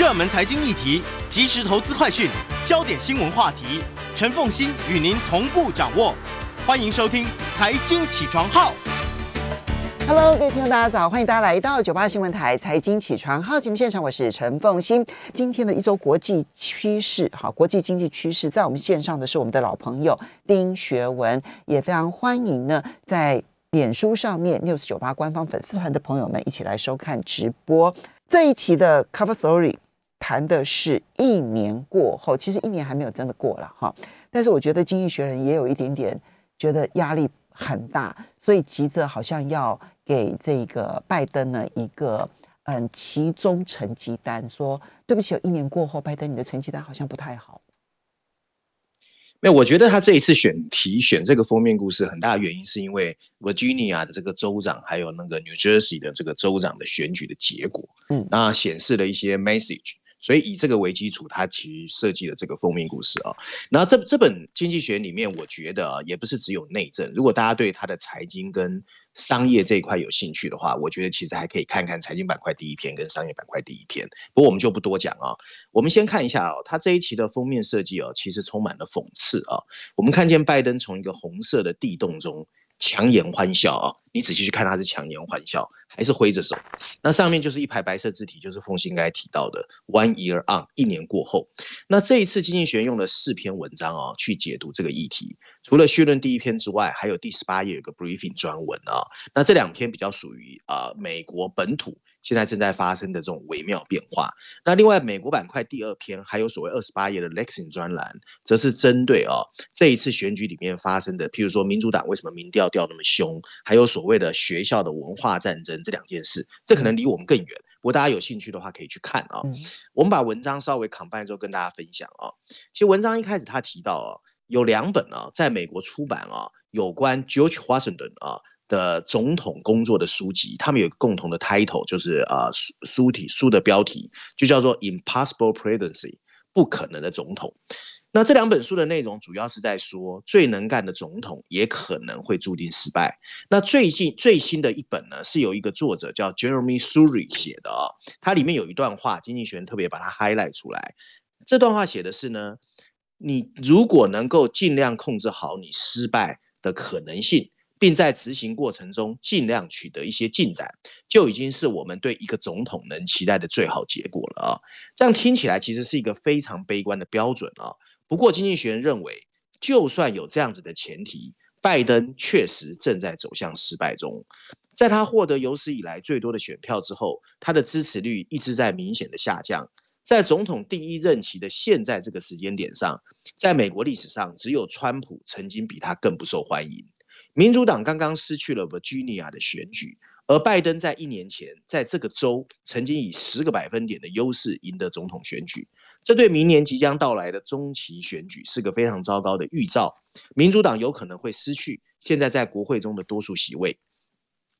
热门财经议题、即时投资快讯、焦点新闻话题，陈凤欣与您同步掌握。欢迎收听《财经起床号》。Hello，各位听众，大家早，欢迎大家来到九八新闻台财经起床号节目现场，我是陈凤欣。今天的一周国际趋势，好，国际经济趋势，在我们线上的是我们的老朋友丁学文，也非常欢迎呢，在脸书上面 News 九八官方粉丝团的朋友们一起来收看直播。这一期的 Cover Story 谈的是一年过后，其实一年还没有真的过了哈，但是我觉得经济学人也有一点点觉得压力很大，所以急着好像要给这个拜登呢一个嗯其中成绩单，说对不起，有一年过后，拜登你的成绩单好像不太好。没有，我觉得他这一次选题选这个封面故事，很大的原因是因为 Virginia 的这个州长，还有那个 New Jersey 的这个州长的选举的结果，嗯那显示了一些 message，所以以这个为基础，他其实设计了这个封面故事啊。然后这这本经济学里面，我觉得啊，也不是只有内政，如果大家对他的财经跟商业这一块有兴趣的话，我觉得其实还可以看看财经板块第一篇跟商业板块第一篇。不过我们就不多讲啊，我们先看一下哦，它这一期的封面设计哦，其实充满了讽刺啊。我们看见拜登从一个红色的地洞中强颜欢笑啊，你仔细去看，他是强颜欢笑，还是挥着手？那上面就是一排白色字体，就是凤欣刚才提到的 “one year on”，一年过后。那这一次经济学用了四篇文章啊，去解读这个议题。除了序论第一篇之外，还有第十八页有个 briefing 专文啊。那这两篇比较属于啊、美国本土现在正在发生的这种微妙变化。那另外美国板块第二篇还有所谓二十八页的 Lexing 专栏，则是针对啊、这一次选举里面发生的，譬如说民主党为什么民调掉那么凶，还有所谓的学校的文化战争这两件事，这可能离我们更远。不过大家有兴趣的话，可以去看啊。嗯我们把文章稍微 combine 之后跟大家分享啊。其实文章一开始他提到啊，有两本啊在美国出版啊有关 George Washington 啊的总统工作的书籍，他们有共同的 title，就是啊书书体书的标题就叫做 Impossible Presidency，不可能的总统。那这两本书的内容主要是在说，最能干的总统也可能会注定失败。那最近最新的一本呢，是由一个作者叫 Jeremy Suri 写的啊、它里面有一段话，经济学人特别把它 highlight 出来。这段话写的是呢，你如果能够尽量控制好你失败的可能性，并在执行过程中尽量取得一些进展，就已经是我们对一个总统能期待的最好结果了啊！这样听起来其实是一个非常悲观的标准啊。不过，经济学人认为，就算有这样子的前提，拜登确实正在走向失败中。在他获得有史以来最多的选票之后，他的支持率一直在明显的下降。在总统第一任期的现在这个时间点上，在美国历史上，只有川普曾经比他更不受欢迎。民主党刚刚失去了 Virginia 的选举，而拜登在一年前在这个州曾经以十个百分点的优势赢得总统选举。这对明年即将到来的中期选举是个非常糟糕的预兆。民主党有可能会失去现在在国会中的多数席位。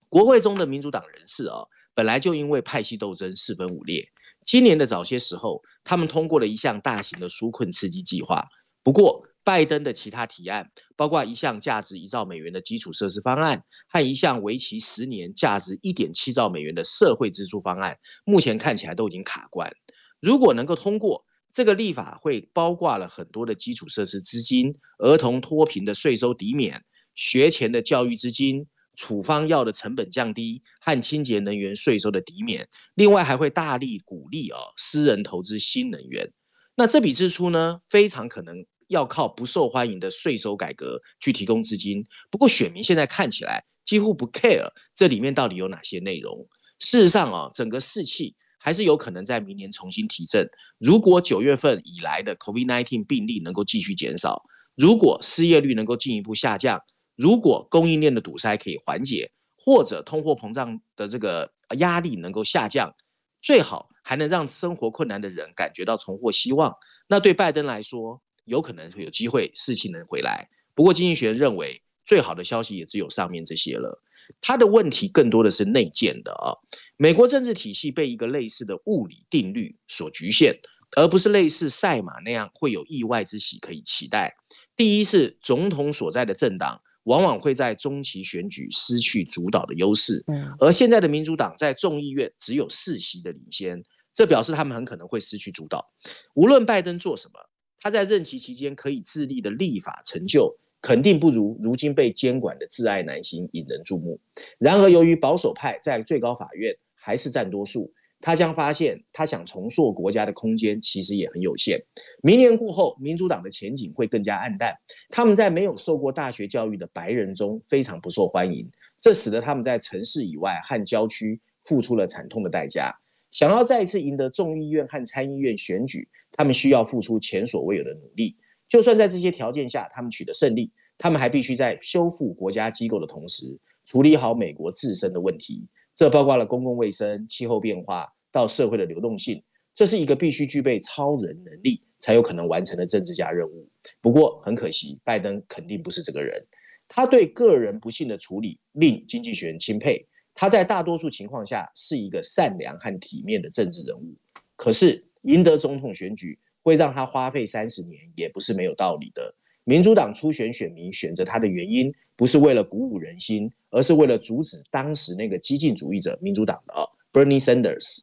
国会中的民主党人士啊，本来就因为派系斗争四分五裂。今年的早些时候，他们通过了一项大型的纾困刺激计划。不过，拜登的其他提案，包括一项价值一兆美元的基础设施方案和一项为期十年、价值一点七兆美元的社会支出方案，目前看起来都已经卡关。如果能够通过，这个立法会包括了很多的基础设施资金、儿童脱贫的税收抵免、学前的教育资金、处方药的成本降低和清洁能源税收的抵免，另外还会大力鼓励啊私人投资新能源。那这笔支出呢，非常可能要靠不受欢迎的税收改革去提供资金。不过选民现在看起来几乎不 care 这里面到底有哪些内容。事实上啊，整个士气还是有可能在明年重新提振。如果九月份以来的 COVID-19 病例能够继续减少，如果失业率能够进一步下降，如果供应链的堵塞可以缓解，或者通货膨胀的这个压力能够下降，最好还能让生活困难的人感觉到重获希望。那对拜登来说，有可能会有机会士气能回来。不过经济学人认为，最好的消息也只有上面这些了。他的问题更多的是内建的啊，美国政治体系被一个类似的物理定律所局限，而不是类似赛马那样会有意外之喜可以期待。第一是总统所在的政党往往会在中期选举失去主导的优势，嗯而现在的民主党在众议院只有四席的领先，这表示他们很可能会失去主导。无论拜登做什么，他在任期期间可以自立的立法成就，肯定不如如今被监管的挚爱男星引人注目。然而，由于保守派在最高法院还是占多数。他将发现，他想重塑国家的空间其实也很有限。明年过后，民主党的前景会更加暗淡。他们在没有受过大学教育的白人中非常不受欢迎，这使得他们在城市以外和郊区付出了惨痛的代价。想要再一次赢得众议院和参议院选举，他们需要付出前所未有的努力。就算在这些条件下，他们取得胜利，他们还必须在修复国家机构的同时，处理好美国自身的问题。这包括了公共卫生、气候变化到社会的流动性，这是一个必须具备超人能力才有可能完成的政治家任务。不过很可惜，拜登肯定不是这个人。他对个人不幸的处理令经济学人钦佩。他在大多数情况下是一个善良和体面的政治人物。可是赢得总统选举会让他花费三十年，也不是没有道理的。民主党初选选民选择他的原因，不是为了鼓舞人心，而是为了阻止当时那个激进主义者民主党的啊，Bernie Sanders。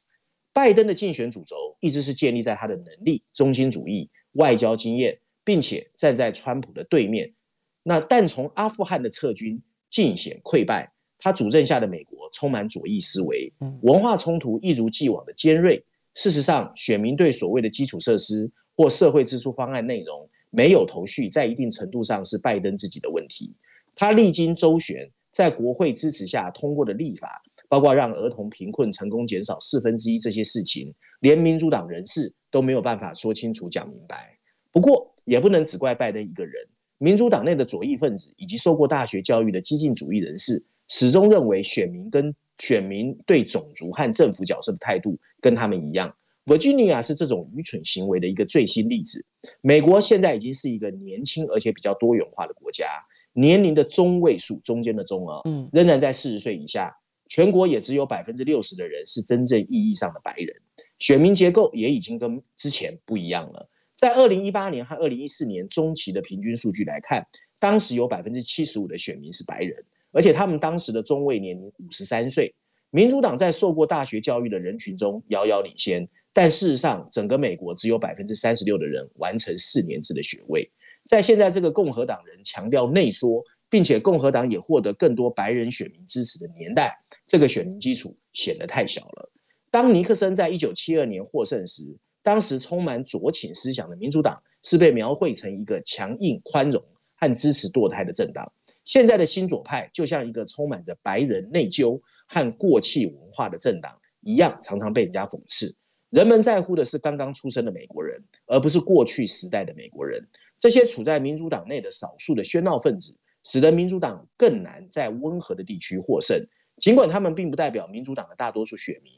拜登的竞选主轴一直是建立在他的能力、中心主义、外交经验，并且站在川普的对面。那但从阿富汗的撤军尽显溃败，他主政下的美国充满左翼思维，文化冲突一如既往的尖锐。事实上，选民对所谓的基础设施或社会支出方案内容。没有头绪，在一定程度上是拜登自己的问题。他历经周旋，在国会支持下通过的立法，包括让儿童贫困成功减少四分之一这些事情，连民主党人士都没有办法说清楚、讲明白。不过，也不能只怪拜登一个人。民主党内的左翼分子以及受过大学教育的激进主义人士，始终认为选民跟选民对种族和政府角色的态度跟他们一样。Virginia 是这种愚蠢行为的一个最新例子。美国现在已经是一个年轻而且比较多元化的国家，年龄的中位数中间的中额，嗯，仍然在四十岁以下。全国也只有百分之六十的人是真正意义上的白人，选民结构也已经跟之前不一样了。在二零一八年和二零一四年中期的平均数据来看，当时有百分之七十五的选民是白人，而且他们当时的中位年龄五十三岁。民主党在受过大学教育的人群中遥遥领先。但事实上，整个美国只有百分之三十六的人完成四年制的学位。在现在这个共和党人强调内缩，并且共和党也获得更多白人选民支持的年代，这个选民基础显得太小了。当尼克森在一九七二年获胜时，当时充满左倾思想的民主党是被描绘成一个强硬、宽容和支持堕胎的政党。现在的新左派就像一个充满着白人内疚和过气文化的政党一样，常常被人家讽刺。人们在乎的是刚刚出生的美国人，而不是过去时代的美国人。这些处在民主党内的少数的喧闹分子，使得民主党更难在温和的地区获胜。尽管他们并不代表民主党的大多数选民，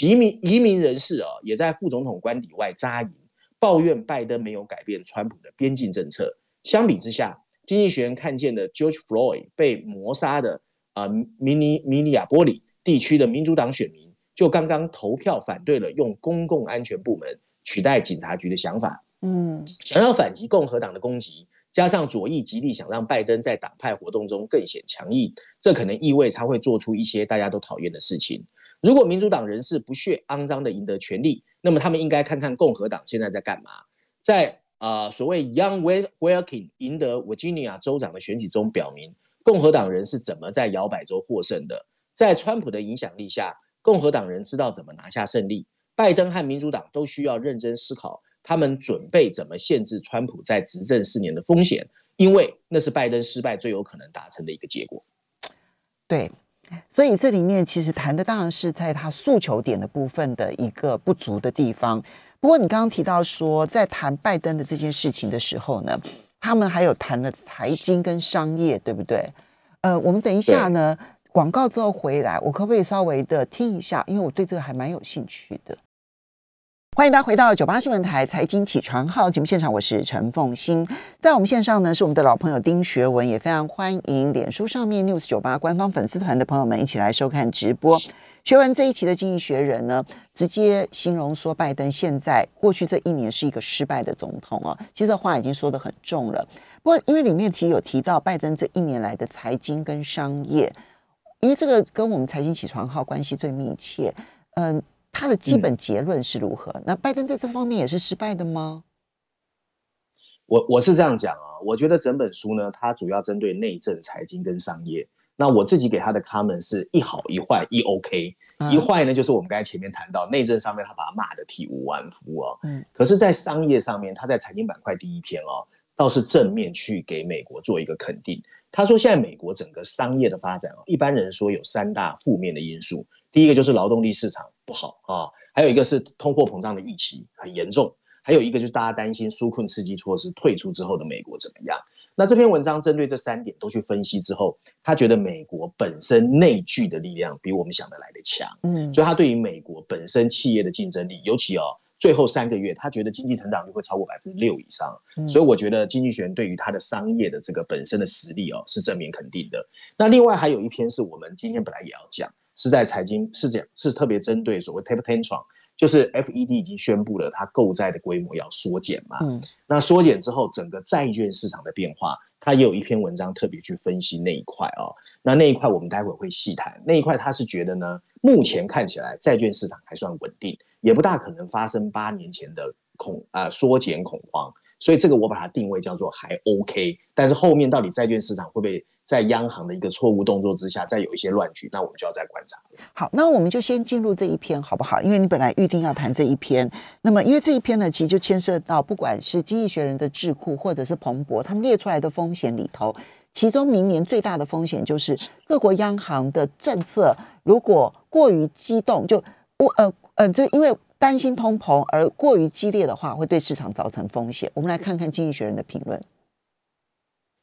移民移民人士啊，也在副总统官邸外扎营，抱怨拜登没有改变川普的边境政策。相比之下，经济学人看见的 George Floyd 被谋杀的啊，明尼明尼亚波里地区的民主党选民。就刚刚投票反对了用公共安全部门取代警察局的想法，嗯，想要反击共和党的攻击，加上左翼极力想让拜登在党派活动中更显强硬，这可能意味他会做出一些大家都讨厌的事情。如果民主党人士不屑肮脏的赢得权利，那么他们应该看看共和党现在在干嘛。在啊所谓 Young Wilkin 赢得 Virginia 州长的选举中，表明共和党人是怎么在摇摆州获胜的。在川普的影响力下。共和党人知道怎么拿下胜利，拜登和民主党都需要认真思考，他们准备怎么限制川普在执政四年的风险，因为那是拜登失败最有可能达成的一个结果。对，所以这里面其实谈的当然是在他诉求点的部分的一个不足的地方。不过你刚刚提到说，在谈拜登的这件事情的时候呢，他们还有谈了财经跟商业，对不对？呃，我们等一下呢。广告之后回来，我可不可以稍微的听一下？因为我对这个还蛮有兴趣的。欢迎大家回到九八新闻台财经起床号节目现场，我是陈凤欣。在我们线上呢，是我们的老朋友丁学文，也非常欢迎脸书上面 news 九八官方粉丝团的朋友们一起来收看直播。学文这一期的经济学人呢，直接形容说拜登现在过去这一年是一个失败的总统哦。其实这话已经说的很重了。不过因为里面其实有提到拜登这一年来的财经跟商业。因为这个跟我们财经起床号关系最密切，嗯，他的基本结论是如何？那拜登在这方面也是失败的吗？我我是这样讲啊，我觉得整本书呢，它主要针对内政、财经跟商业。那我自己给他的 comment 是一好一坏一 OK，一坏呢就是我们刚才前面谈到内政上面他把他骂的体无完肤哦，嗯，可是，在商业上面，他在财经板块第一篇哦，倒是正面去给美国做一个肯定。他说现在美国整个商业的发展啊，一般人说有三大负面的因素，第一个就是劳动力市场不好啊，还有一个是通货膨胀的预期很严重，还有一个就是大家担心纾困刺激措施退出之后的美国怎么样。那这篇文章针对这三点都去分析之后，他觉得美国本身内聚的力量比我们想的来的强，嗯，所以他对于美国本身企业的竞争力，尤其哦最后三个月，他觉得经济成长率会超过百分之六以上，所以我觉得经济学人对于他的商业的这个本身的实力哦是正面肯定的。那另外还有一篇是我们今天本来也要讲，是在财经是讲是特别针对所谓 taper tantrum。就是 F E D 已经宣布了，它购债的规模要缩减嘛。嗯，那缩减之后，整个债券市场的变化，它也有一篇文章特别去分析那一块哦。那那一块我们待会会细谈。那一块他是觉得呢，目前看起来债券市场还算稳定，也不大可能发生八年前的恐啊缩减恐慌。所以这个我把它定位叫做还 OK。但是后面到底债券市场会不会？在央行的一个错误动作之下，再有一些乱局，那我们就要再观察。好，那我们就先进入这一篇好不好？因为你本来预定要谈这一篇，那么因为这一篇呢，其实就牵涉到不管是经济学人的智库或者是彭博他们列出来的风险里头，其中明年最大的风险就是各国央行的政策如果过于激动，就我呃呃，这因为担心通膨而过于激烈的话，会对市场造成风险。我们来看看经济学人的评论。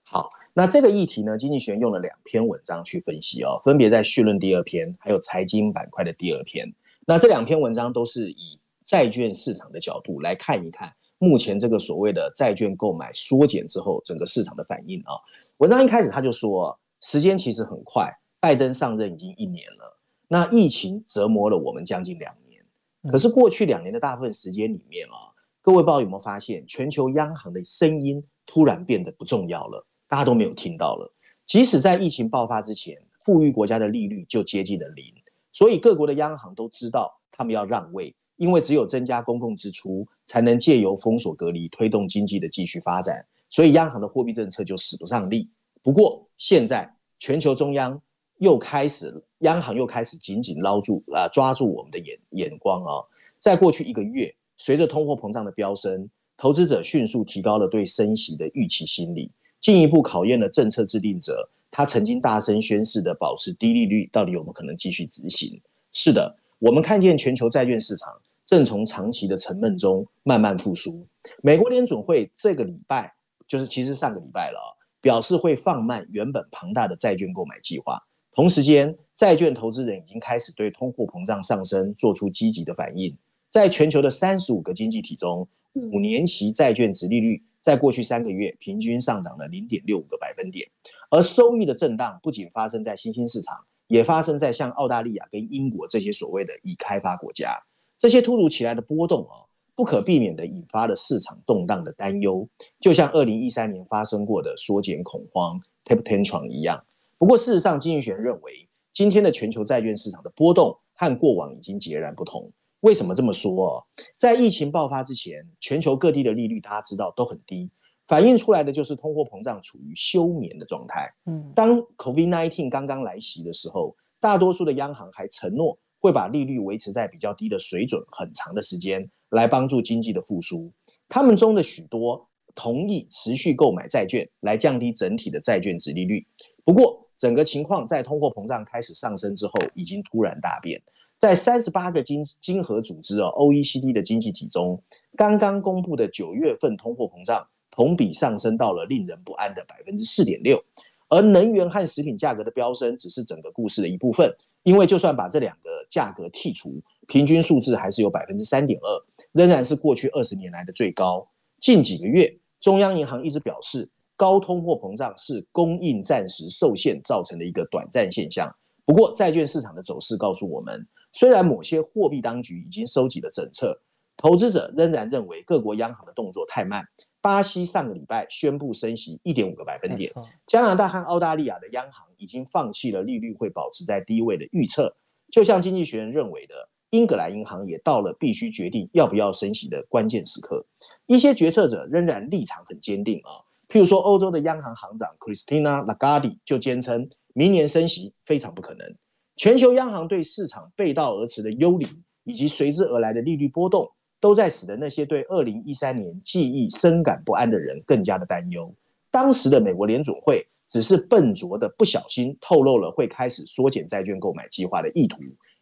好。那这个议题呢，经济学用了两篇文章去分析哦，分别在序论第二篇，还有财经板块的第二篇。那这两篇文章都是以债券市场的角度来看一看，目前这个所谓的债券购买缩减之后，整个市场的反应啊。文章一开始他就说，时间其实很快，拜登上任已经一年了，那疫情折磨了我们将近两年。可是过去两年的大部分时间里面啊，各位不知道有没有发现，全球央行的声音突然变得不重要了。大家都没有听到了。即使在疫情爆发之前，富裕国家的利率就接近了零，所以各国的央行都知道他们要让位，因为只有增加公共支出，才能借由封锁隔离推动经济的继续发展。所以央行的货币政策就使不上力。不过现在全球中央又开始，央行又开始紧紧捞住啊，抓住我们的眼眼光啊。在过去一个月，随着通货膨胀的飙升，投资者迅速提高了对升息的预期心理。进一步考验了政策制定者，他曾经大声宣誓的保持低利率，到底有没有可能继续执行？是的，我们看见全球债券市场正从长期的沉闷中慢慢复苏。美国联准会这个礼拜，就是其实上个礼拜了，表示会放慢原本庞大的债券购买计划。同时间，债券投资人已经开始对通货膨胀上升做出积极的反应。在全球的三十五个经济体中，五年期债券值利率。在过去三个月，平均上涨了零点六五个百分点，而收益的震荡不仅发生在新兴市场，也发生在像澳大利亚跟英国这些所谓的已开发国家。这些突如其来的波动啊，不可避免的引发了市场动荡的担忧，就像二零一三年发生过的缩减恐慌 （taper tantrum） 一样。不过，事实上，经济学认为，今天的全球债券市场的波动和过往已经截然不同。为什么这么说？在疫情爆发之前，全球各地的利率大家知道都很低，反映出来的就是通货膨胀处于休眠的状态。嗯，当 COVID-19 刚刚来袭的时候，大多数的央行还承诺会把利率维持在比较低的水准很长的时间，来帮助经济的复苏。他们中的许多同意持续购买债券来降低整体的债券值利率。不过，整个情况在通货膨胀开始上升之后，已经突然大变。在三十八个经经合组织哦，OECD 的经济体中，刚刚公布的九月份通货膨胀同比上升到了令人不安的百分之四点六，而能源和食品价格的飙升只是整个故事的一部分，因为就算把这两个价格剔除，平均数字还是有百分之三点二，仍然是过去二十年来的最高。近几个月，中央银行一直表示，高通货膨胀是供应暂时受限造成的一个短暂现象。不过，债券市场的走势告诉我们。虽然某些货币当局已经收紧了政策，投资者仍然认为各国央行的动作太慢。巴西上个礼拜宣布升息一点五个百分点，加拿大和澳大利亚的央行已经放弃了利率会保持在低位的预测。就像经济学人认为的，英格兰银行也到了必须决定要不要升息的关键时刻。一些决策者仍然立场很坚定啊，譬如说欧洲的央行行长 Christina Lagarde 就坚称，明年升息非常不可能。全球央行对市场背道而驰的幽灵，以及随之而来的利率波动，都在使得那些对二零一三年记忆深感不安的人更加的担忧。当时的美国联准会只是笨拙的不小心透露了会开始缩减债券购买计划的意图。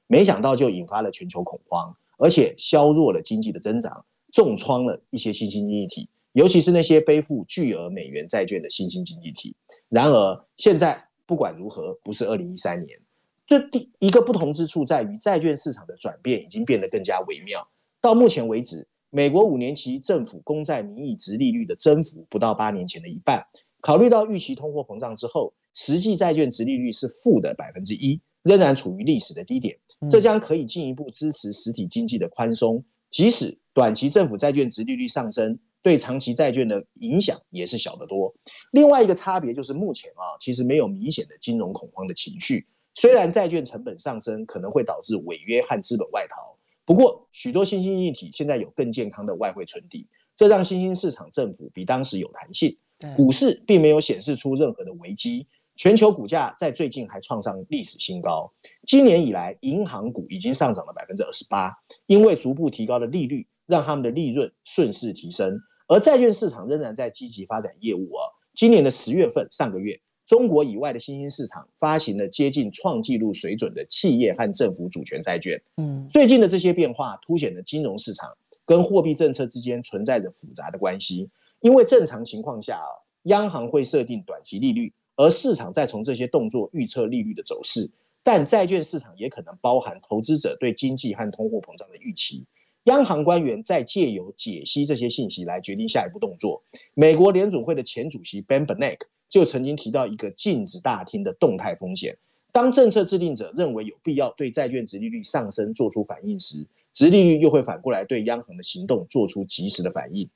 没想到就引发了全球恐慌，而且削弱了经济的增长，重创了一些新兴经济体，尤其是那些背负巨额美元债券的新兴经济体。然而，现在不管如何，不是二零一三年。这第一个不同之处在于，债券市场的转变已经变得更加微妙。到目前为止，美国五年期政府公债名义值利率的增幅不到八年前的一半。考虑到预期通货膨胀之后，实际债券值利率是负的百分之一。仍然处于历史的低点，这将可以进一步支持实体经济的宽松。即使短期政府债券值利率上升，对长期债券的影响也是小得多。另外一个差别就是，目前啊，其实没有明显的金融恐慌的情绪。虽然债券成本上升可能会导致违约和资本外逃，不过许多新兴经济体现在有更健康的外汇存底，这让新兴市场政府比当时有弹性。股市并没有显示出任何的危机。全球股价在最近还创上历史新高。今年以来，银行股已经上涨了百分之二十八，因为逐步提高的利率让他们的利润顺势提升。而债券市场仍然在积极发展业务啊。今年的十月份，上个月，中国以外的新兴市场发行了接近创纪录水准的企业和政府主权债券。嗯，最近的这些变化凸显了金融市场跟货币政策之间存在着复杂的关系。因为正常情况下啊，央行会设定短期利率。而市场再从这些动作预测利率的走势，但债券市场也可能包含投资者对经济和通货膨胀的预期。央行官员在借由解析这些信息来决定下一步动作。美国联准会的前主席 Ben Bernanke 就曾经提到一个禁止大厅的动态风险：当政策制定者认为有必要对债券值利率上升做出反应时，值利率又会反过来对央行的行动做出及时的反应。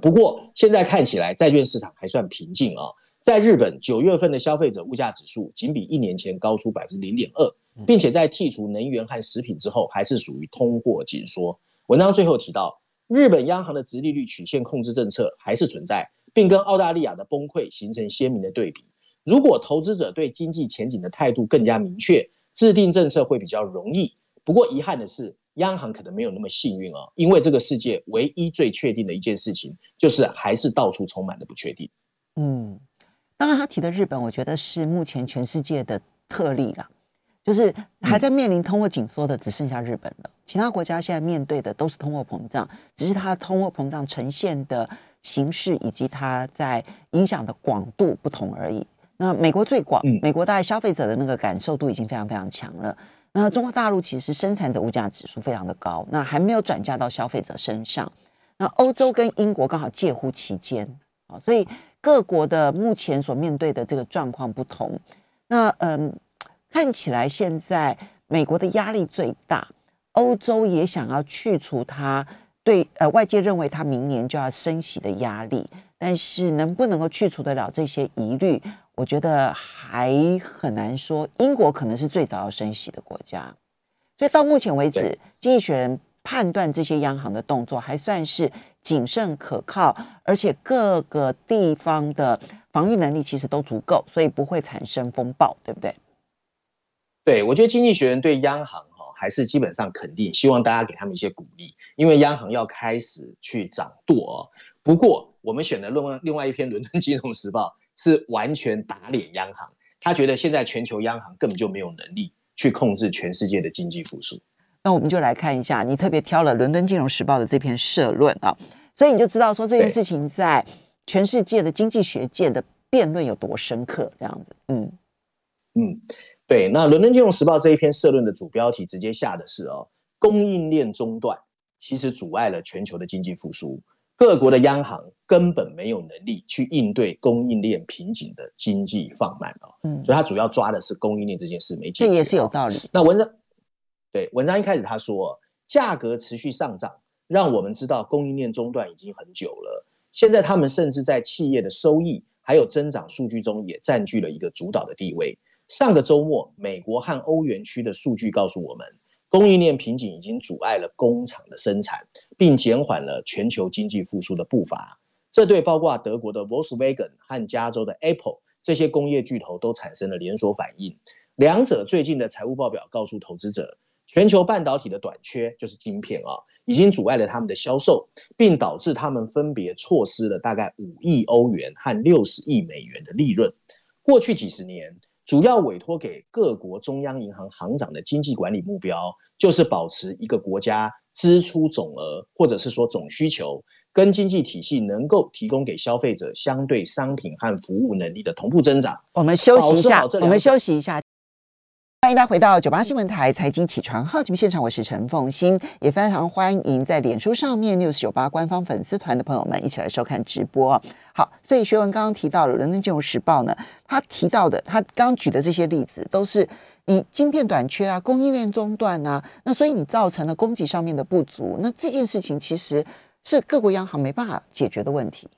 不过现在看起来，债券市场还算平静啊。在日本，九月份的消费者物价指数仅比一年前高出百分之零点二，并且在剔除能源和食品之后，还是属于通货紧缩。文章最后提到，日本央行的直利率曲线控制政策还是存在，并跟澳大利亚的崩溃形成鲜明的对比。如果投资者对经济前景的态度更加明确，制定政策会比较容易。不过遗憾的是，央行可能没有那么幸运哦，因为这个世界唯一最确定的一件事情，就是还是到处充满了不确定。嗯。当然，他提的日本，我觉得是目前全世界的特例了，就是还在面临通货紧缩的，只剩下日本了。其他国家现在面对的都是通货膨胀，只是它的通货膨胀呈现的形式以及它在影响的广度不同而已。那美国最广，美国大概消费者的那个感受度已经非常非常强了。那中国大陆其实生产者物价指数非常的高，那还没有转嫁到消费者身上。那欧洲跟英国刚好介乎其间啊，所以。各国的目前所面对的这个状况不同，那嗯，看起来现在美国的压力最大，欧洲也想要去除它对呃外界认为它明年就要升息的压力，但是能不能够去除得了这些疑虑，我觉得还很难说。英国可能是最早要升息的国家，所以到目前为止，经济学人。判断这些央行的动作还算是谨慎可靠，而且各个地方的防御能力其实都足够，所以不会产生风暴，对不对？对，我觉得经济学人对央行哈还是基本上肯定，希望大家给他们一些鼓励，因为央行要开始去掌舵。不过我们选的另外另外一篇《伦敦金融时报》是完全打脸央行，他觉得现在全球央行根本就没有能力去控制全世界的经济复苏。那我们就来看一下，你特别挑了《伦敦金融时报》的这篇社论啊，所以你就知道说这件事情在全世界的经济学界的辩论有多深刻，这样子。嗯嗯，对。那《伦敦金融时报》这一篇社论的主标题直接下的是哦，供应链中断其实阻碍了全球的经济复苏，各国的央行根本没有能力去应对供应链瓶颈的经济放慢啊。嗯，所以它主要抓的是供应链这件事没解决。这也是有道理。那文章。对文章一开始他说，价格持续上涨，让我们知道供应链中断已经很久了。现在他们甚至在企业的收益还有增长数据中也占据了一个主导的地位。上个周末，美国和欧元区的数据告诉我们，供应链瓶颈已经阻碍了工厂的生产，并减缓了全球经济复苏的步伐。这对包括德国的 Volkswagen 和加州的 Apple 这些工业巨头都产生了连锁反应。两者最近的财务报表告诉投资者，全球半导体的短缺就是晶片啊，已经阻碍了他们的销售，并导致他们分别错失了大概五亿欧元和六十亿美元的利润。过去几十年。主要委托给各国中央银行行长的经济管理目标，就是保持一个国家支出总额，或者是说总需求，跟经济体系能够提供给消费者相对商品和服务能力的同步增长。我们休息一下，我们休息一下。欢迎回到九八新闻台财经起床号节目现场，我是陈凤欣，也非常欢迎在脸书上面六四九八官方粉丝团的朋友们一起来收看直播。好，所以学文刚刚提到了《人民金融时报》呢，他提到的，他刚举的这些例子，都是你晶片短缺啊，供应链中断啊，那所以你造成了供给上面的不足，那这件事情其实是各国央行没办法解决的问题。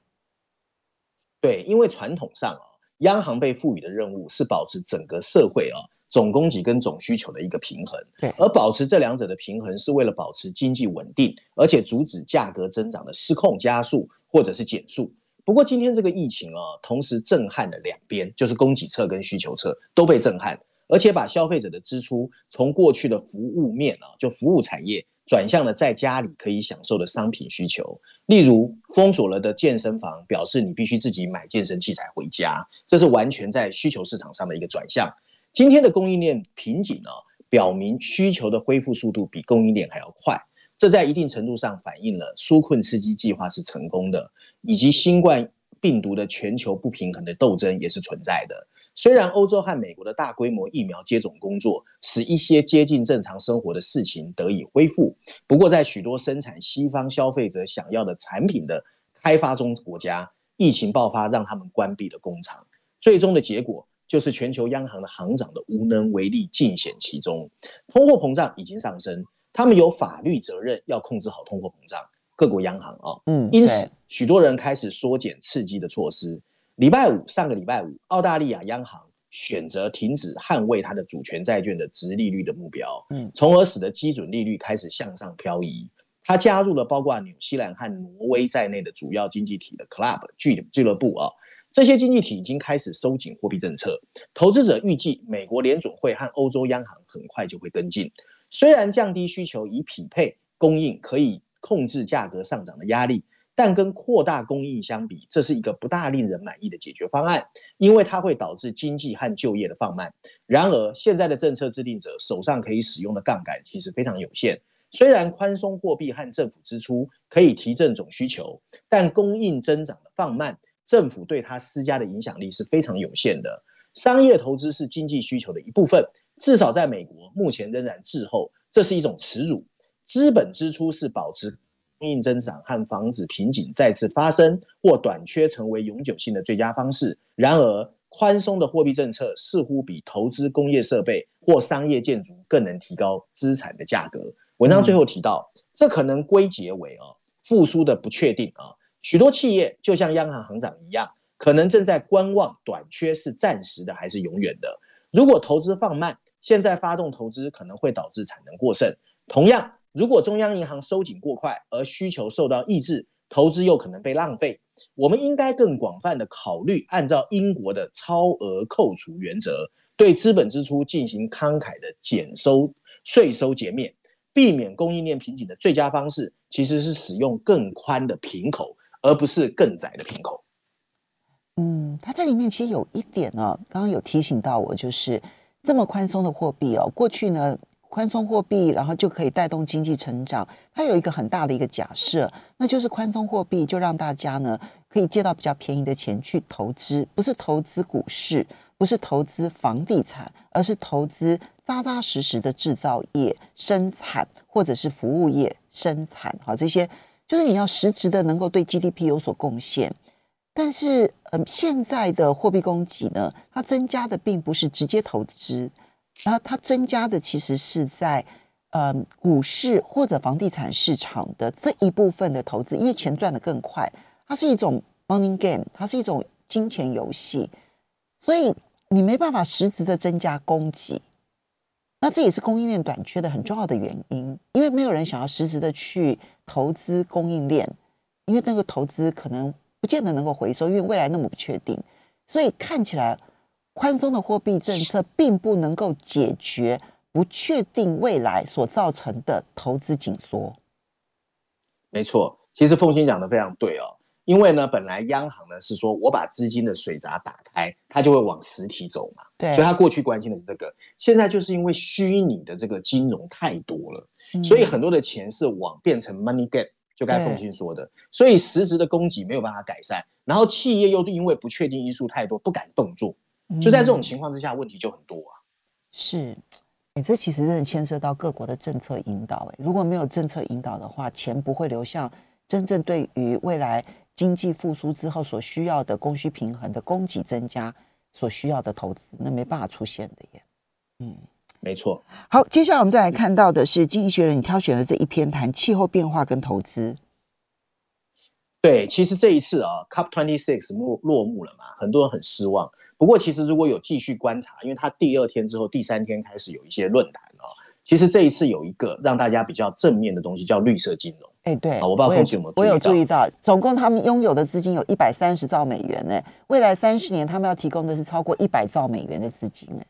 对，因为传统上啊，央行被赋予的任务是保持整个社会啊。总供给跟总需求的一个平衡，对，而保持这两者的平衡，是为了保持经济稳定，而且阻止价格增长的失控加速或者是减速。不过今天这个疫情啊，同时震撼了两边，就是供给侧跟需求侧都被震撼，而且把消费者的支出从过去的服务面啊，就服务产业，转向了在家里可以享受的商品需求。例如封锁了的健身房，表示你必须自己买健身器材回家，这是完全在需求市场上的一个转向。今天的供应链瓶颈呢，表明需求的恢复速度比供应链还要快，这在一定程度上反映了纾困刺激计划是成功的，以及新冠病毒的全球不平衡的斗争也是存在的。虽然欧洲和美国的大规模疫苗接种工作使一些接近正常生活的事情得以恢复，不过在许多生产西方消费者想要的产品的开发中国家，疫情爆发让他们关闭了工厂，最终的结果。就是全球央行的行长的无能为力尽显其中，通货膨胀已经上升，他们有法律责任要控制好通货膨胀。各国央行啊，嗯，因此许多人开始缩减刺激的措施。礼拜五，上个礼拜五，澳大利亚央行选择停止捍卫它的主权债券的值利率的目标，嗯，从而使得基准利率开始向上漂移。它加入了包括纽西兰和挪威在内的主要经济体的 club 俱俱乐部啊。这些经济体已经开始收紧货币政策，投资者预计美国联准会和欧洲央行很快就会跟进。虽然降低需求以匹配供应可以控制价格上涨的压力，但跟扩大供应相比，这是一个不大令人满意的解决方案，因为它会导致经济和就业的放慢。然而，现在的政策制定者手上可以使用的杠杆其实非常有限。虽然宽松货币和政府支出可以提振总需求，但供应增长的放慢。政府对它施加的影响力是非常有限的。商业投资是经济需求的一部分，至少在美国目前仍然滞后，这是一种耻辱。资本支出是保持供应增长和防止瓶颈再次发生或短缺成为永久性的最佳方式。然而，宽松的货币政策似乎比投资工业设备或商业建筑更能提高资产的价格。文章最后提到，这可能归结为啊复苏的不确定啊。许多企业就像央行行长一样，可能正在观望短缺是暂时的还是永远的。如果投资放慢，现在发动投资可能会导致产能过剩。同样，如果中央银行收紧过快而需求受到抑制，投资又可能被浪费。我们应该更广泛的考虑，按照英国的超额扣除原则，对资本支出进行慷慨的减收税收减免。避免供应链瓶颈的最佳方式，其实是使用更宽的瓶口。而不是更窄的瓶口。嗯，它这里面其实有一点呢，刚刚有提醒到我，就是这么宽松的货币哦，过去呢宽松货币，然后就可以带动经济成长。它有一个很大的一个假设，那就是宽松货币就让大家呢可以借到比较便宜的钱去投资，不是投资股市，不是投资房地产，而是投资扎扎实实的制造业生产或者是服务业生产，好这些。就是你要实质的能够对 GDP 有所贡献，但是呃，现在的货币供给呢，它增加的并不是直接投资，然后它增加的其实是在呃股市或者房地产市场的这一部分的投资，因为钱赚的更快，它是一种 money game，它是一种金钱游戏，所以你没办法实质的增加供给。那这也是供应链短缺的很重要的原因，因为没有人想要实质的去投资供应链，因为那个投资可能不见得能够回收，因为未来那么不确定，所以看起来宽松的货币政策并不能够解决不确定未来所造成的投资紧缩。没错，其实凤欣讲的非常对哦。因为呢，本来央行呢是说我把资金的水闸打开，它就会往实体走嘛。对，所以它过去关心的是这个。现在就是因为虚拟的这个金融太多了，所以很多的钱是往变成 money gap，就该凤欣说的。所以实质的供给没有办法改善，然后企业又因为不确定因素太多，不敢动作。就在这种情况之下，问题就很多啊。是，哎，这其实真的牵涉到各国的政策引导。哎，如果没有政策引导的话，钱不会流向真正对于未来。经济复苏之后所需要的供需平衡的供给增加所需要的投资，那没办法出现的耶。嗯，没错。好，接下来我们再来看到的是《经济学人》你挑选的这一篇谈气候变化跟投资。对，其实这一次啊，Cup Twenty Six 落落幕了嘛，很多人很失望。不过其实如果有继续观察，因为它第二天之后第三天开始有一些论坛啊，其实这一次有一个让大家比较正面的东西，叫绿色金融。哎，对，我不知道风有没有我有注意到，总共他们拥有的资金有一百三十兆美元呢。未来三十年，他们要提供的是超过一百兆美元的资金呢。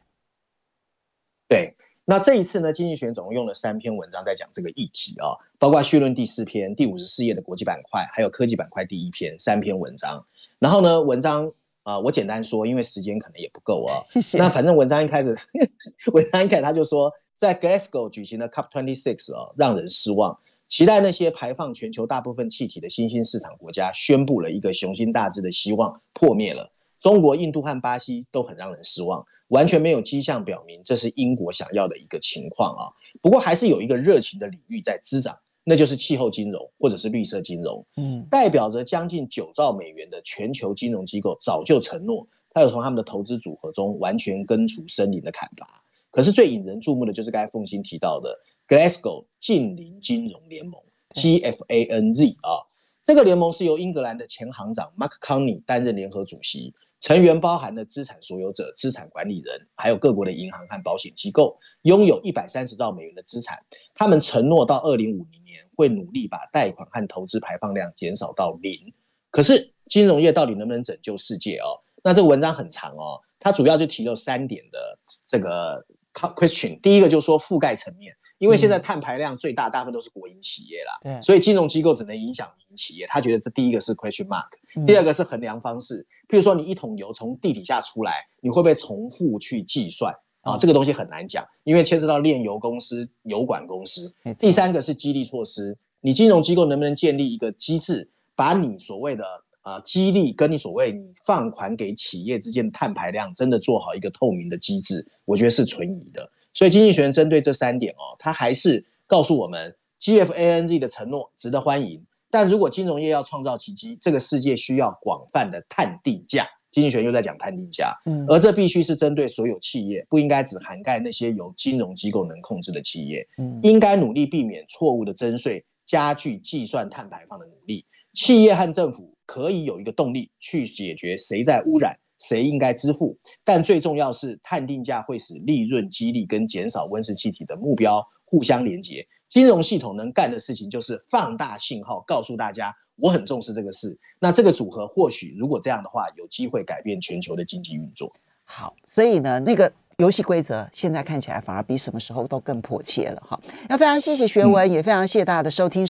对，那这一次呢，经济学总共用了三篇文章在讲这个议题啊，包括序论第四篇、第五十四页的国际板块，还有科技板块第一篇，三篇文章。然后呢，文章啊，我简单说，因为时间可能也不够啊。谢谢。那反正文章一开始，文章一开始他就说，在 Glasgow 举行的 Cup Twenty Six 啊，让人失望。期待那些排放全球大部分气体的新兴市场国家宣布了一个雄心大志的希望破灭了。中国、印度和巴西都很让人失望，完全没有迹象表明这是英国想要的一个情况啊。不过还是有一个热情的领域在滋长，那就是气候金融或者是绿色金融。嗯，代表着将近九兆美元的全球金融机构早就承诺，他要从他们的投资组合中完全根除森林的砍伐。可是最引人注目的就是刚才凤欣提到的。Glasgow 近邻金融联盟 （GFANZ） 啊，这个联盟是由英格兰的前行长 Mark Carney 担任联合主席，成员包含了资产所有者、资产管理人，还有各国的银行和保险机构，拥有一百三十兆美元的资产。他们承诺到二零五零年会努力把贷款和投资排放量减少到零。可是，金融业到底能不能拯救世界哦？那这个文章很长哦，它主要就提了三点的这个 question。第一个就是说覆盖层面。因为现在碳排量最大，大部分都是国营企业啦，对，所以金融机构只能影响民营企业。他觉得这第一个是 question mark，第二个是衡量方式。譬如说，你一桶油从地底下出来，你会不会重复去计算啊？这个东西很难讲，因为牵涉到炼油公司、油管公司。第三个是激励措施，你金融机构能不能建立一个机制，把你所谓的啊激励跟你所谓你放款给企业之间的碳排量真的做好一个透明的机制？我觉得是存疑的。所以经济学人针对这三点哦，他还是告诉我们，GFANZ 的承诺值得欢迎，但如果金融业要创造奇迹，这个世界需要广泛的碳定价。经济学人又在讲碳定价，嗯，而这必须是针对所有企业，不应该只涵盖那些由金融机构能控制的企业，嗯，应该努力避免错误的征税，加剧计算碳排放的努力。企业和政府可以有一个动力去解决谁在污染。谁应该支付？但最重要是碳定价会使利润激励跟减少温室气体的目标互相连接。金融系统能干的事情就是放大信号，告诉大家我很重视这个事。那这个组合或许如果这样的话，有机会改变全球的经济运作。好，所以呢，那个游戏规则现在看起来反而比什么时候都更迫切了哈。要非常谢谢学文，也非常谢谢大家的收听。